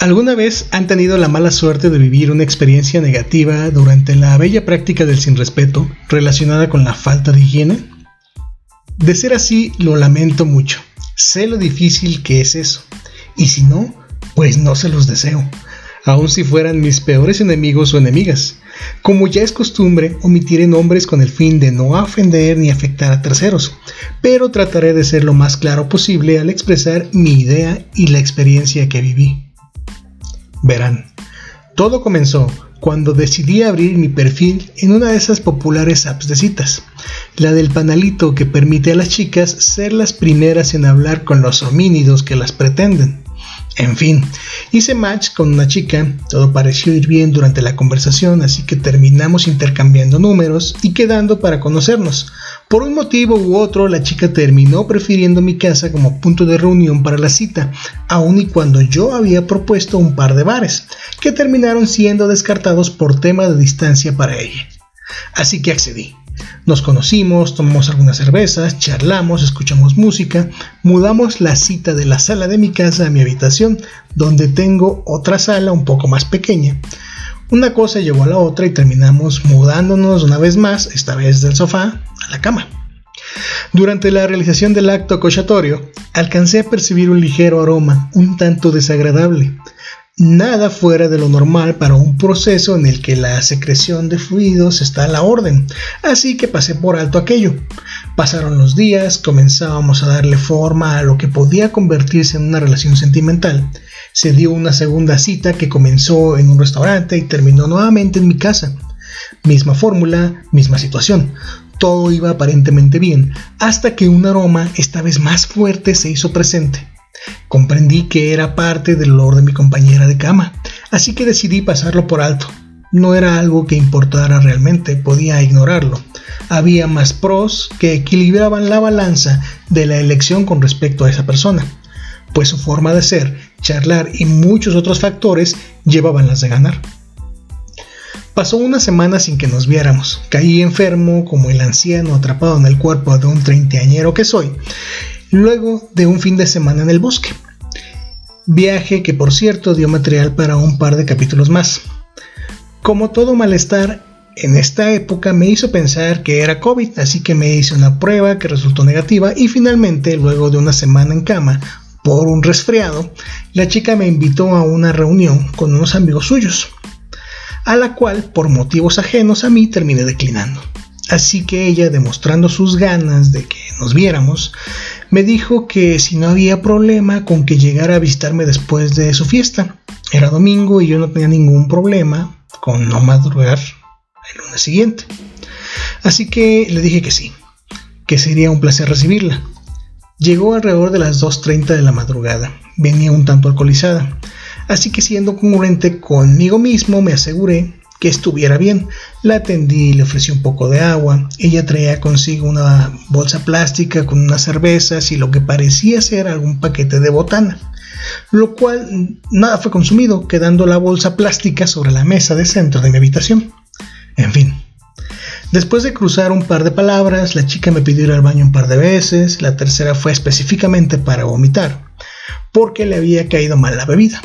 ¿Alguna vez han tenido la mala suerte de vivir una experiencia negativa durante la bella práctica del sin respeto relacionada con la falta de higiene? De ser así, lo lamento mucho. Sé lo difícil que es eso. Y si no, pues no se los deseo, aun si fueran mis peores enemigos o enemigas. Como ya es costumbre, omitiré nombres con el fin de no ofender ni afectar a terceros, pero trataré de ser lo más claro posible al expresar mi idea y la experiencia que viví. Verán, todo comenzó cuando decidí abrir mi perfil en una de esas populares apps de citas, la del panalito que permite a las chicas ser las primeras en hablar con los homínidos que las pretenden. En fin, hice match con una chica, todo pareció ir bien durante la conversación, así que terminamos intercambiando números y quedando para conocernos. Por un motivo u otro, la chica terminó prefiriendo mi casa como punto de reunión para la cita, aun y cuando yo había propuesto un par de bares, que terminaron siendo descartados por tema de distancia para ella. Así que accedí. Nos conocimos, tomamos algunas cervezas, charlamos, escuchamos música, mudamos la cita de la sala de mi casa a mi habitación, donde tengo otra sala un poco más pequeña. Una cosa llevó a la otra y terminamos mudándonos una vez más, esta vez del sofá a la cama. Durante la realización del acto acochatorio, alcancé a percibir un ligero aroma, un tanto desagradable nada fuera de lo normal para un proceso en el que la secreción de fluidos está a la orden, así que pasé por alto aquello. Pasaron los días, comenzábamos a darle forma a lo que podía convertirse en una relación sentimental. Se dio una segunda cita que comenzó en un restaurante y terminó nuevamente en mi casa. Misma fórmula, misma situación. Todo iba aparentemente bien, hasta que un aroma, esta vez más fuerte, se hizo presente. Comprendí que era parte del olor de mi compañera de cama, así que decidí pasarlo por alto. No era algo que importara realmente, podía ignorarlo. Había más pros que equilibraban la balanza de la elección con respecto a esa persona, pues su forma de ser, charlar y muchos otros factores llevaban las de ganar. Pasó una semana sin que nos viéramos. Caí enfermo como el anciano atrapado en el cuerpo de un treintañero que soy luego de un fin de semana en el bosque. Viaje que por cierto dio material para un par de capítulos más. Como todo malestar, en esta época me hizo pensar que era COVID, así que me hice una prueba que resultó negativa y finalmente, luego de una semana en cama por un resfriado, la chica me invitó a una reunión con unos amigos suyos, a la cual, por motivos ajenos a mí, terminé declinando. Así que ella, demostrando sus ganas de que nos viéramos, me dijo que si no había problema con que llegara a visitarme después de su fiesta. Era domingo y yo no tenía ningún problema con no madrugar el lunes siguiente. Así que le dije que sí, que sería un placer recibirla. Llegó alrededor de las 2.30 de la madrugada. Venía un tanto alcoholizada. Así que siendo congruente conmigo mismo me aseguré que estuviera bien. La atendí, le ofrecí un poco de agua. Ella traía consigo una bolsa plástica con unas cervezas y lo que parecía ser algún paquete de botana. Lo cual nada fue consumido, quedando la bolsa plástica sobre la mesa de centro de mi habitación. En fin. Después de cruzar un par de palabras, la chica me pidió ir al baño un par de veces, la tercera fue específicamente para vomitar, porque le había caído mal la bebida.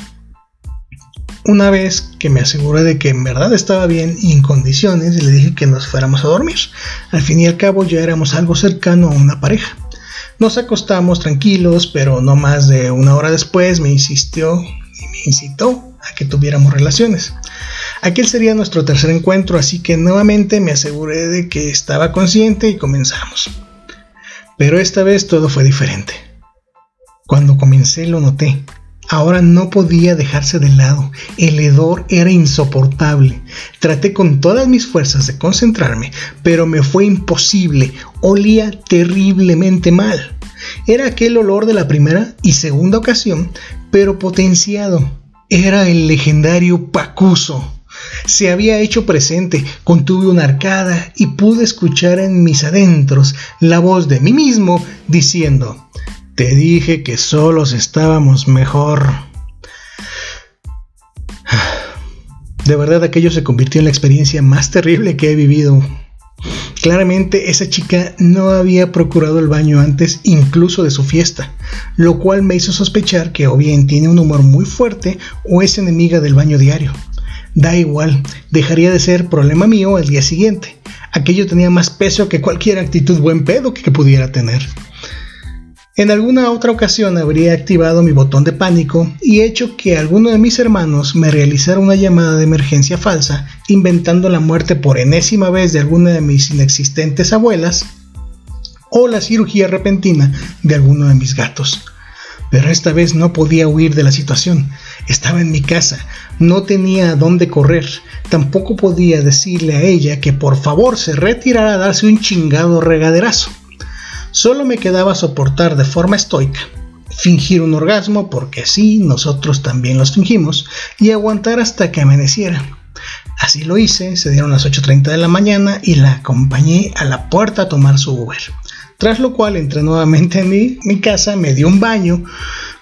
Una vez que me aseguré de que en verdad estaba bien y en condiciones, le dije que nos fuéramos a dormir. Al fin y al cabo ya éramos algo cercano a una pareja. Nos acostamos tranquilos, pero no más de una hora después me insistió y me incitó a que tuviéramos relaciones. Aquel sería nuestro tercer encuentro, así que nuevamente me aseguré de que estaba consciente y comenzamos. Pero esta vez todo fue diferente. Cuando comencé lo noté. Ahora no podía dejarse de lado. El hedor era insoportable. Traté con todas mis fuerzas de concentrarme, pero me fue imposible. Olía terriblemente mal. Era aquel olor de la primera y segunda ocasión, pero potenciado. Era el legendario Pacuso. Se había hecho presente, contuve una arcada y pude escuchar en mis adentros la voz de mí mismo diciendo, te dije que solos estábamos mejor. De verdad aquello se convirtió en la experiencia más terrible que he vivido. Claramente esa chica no había procurado el baño antes incluso de su fiesta, lo cual me hizo sospechar que o bien tiene un humor muy fuerte o es enemiga del baño diario. Da igual, dejaría de ser problema mío el día siguiente. Aquello tenía más peso que cualquier actitud buen pedo que pudiera tener. En alguna otra ocasión habría activado mi botón de pánico y hecho que alguno de mis hermanos me realizara una llamada de emergencia falsa, inventando la muerte por enésima vez de alguna de mis inexistentes abuelas, o la cirugía repentina de alguno de mis gatos. Pero esta vez no podía huir de la situación. Estaba en mi casa, no tenía a dónde correr, tampoco podía decirle a ella que por favor se retirara a darse un chingado regaderazo. Solo me quedaba soportar de forma estoica, fingir un orgasmo, porque sí, nosotros también los fingimos, y aguantar hasta que amaneciera. Así lo hice, se dieron las 8.30 de la mañana y la acompañé a la puerta a tomar su Uber. Tras lo cual entré nuevamente en mi, mi casa, me di un baño,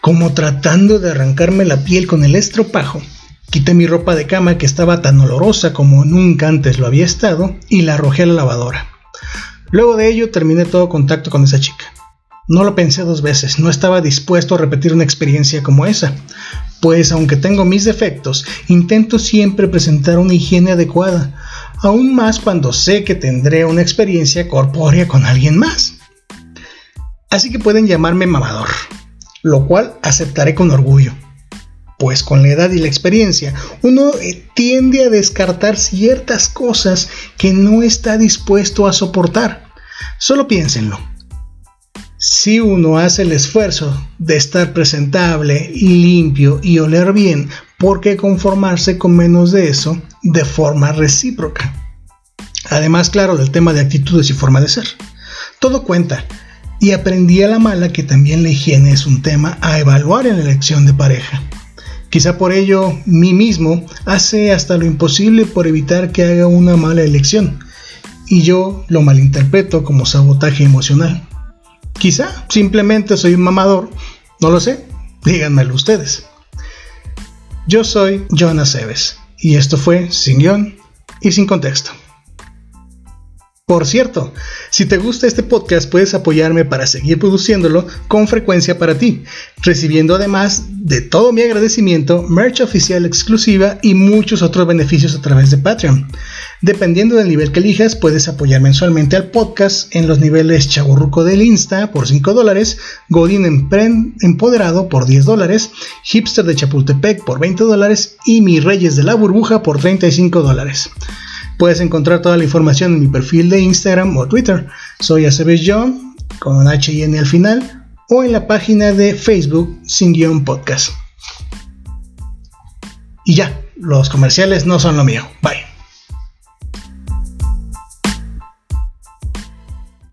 como tratando de arrancarme la piel con el estropajo. Quité mi ropa de cama que estaba tan olorosa como nunca antes lo había estado y la arrojé a la lavadora. Luego de ello terminé todo contacto con esa chica. No lo pensé dos veces, no estaba dispuesto a repetir una experiencia como esa, pues aunque tengo mis defectos, intento siempre presentar una higiene adecuada, aún más cuando sé que tendré una experiencia corpórea con alguien más. Así que pueden llamarme mamador, lo cual aceptaré con orgullo, pues con la edad y la experiencia uno eh, tiende a descartar ciertas cosas que no está dispuesto a soportar Solo piénsenlo. Si uno hace el esfuerzo de estar presentable limpio y oler bien, ¿por qué conformarse con menos de eso de forma recíproca? Además, claro, del tema de actitudes y forma de ser. Todo cuenta. Y aprendí a la mala que también la higiene es un tema a evaluar en la elección de pareja. Quizá por ello, mí mismo hace hasta lo imposible por evitar que haga una mala elección y yo lo malinterpreto como sabotaje emocional. Quizá simplemente soy un mamador, no lo sé, díganmelo ustedes. Yo soy Jonas Eves y esto fue Sin Guión y Sin Contexto. Por cierto, si te gusta este podcast puedes apoyarme para seguir produciéndolo con frecuencia para ti, recibiendo además de todo mi agradecimiento, merch oficial exclusiva y muchos otros beneficios a través de Patreon. Dependiendo del nivel que elijas, puedes apoyar mensualmente al podcast en los niveles Chaburruco del Insta por 5 dólares, Godin Empoderado por 10 dólares, Hipster de Chapultepec por 20 dólares y Mi Reyes de la Burbuja por 35 dólares. Puedes encontrar toda la información en mi perfil de Instagram o Twitter. Soy Aceves John, con H y N al final, o en la página de Facebook Sin Guión Podcast. Y ya, los comerciales no son lo mío. Bye.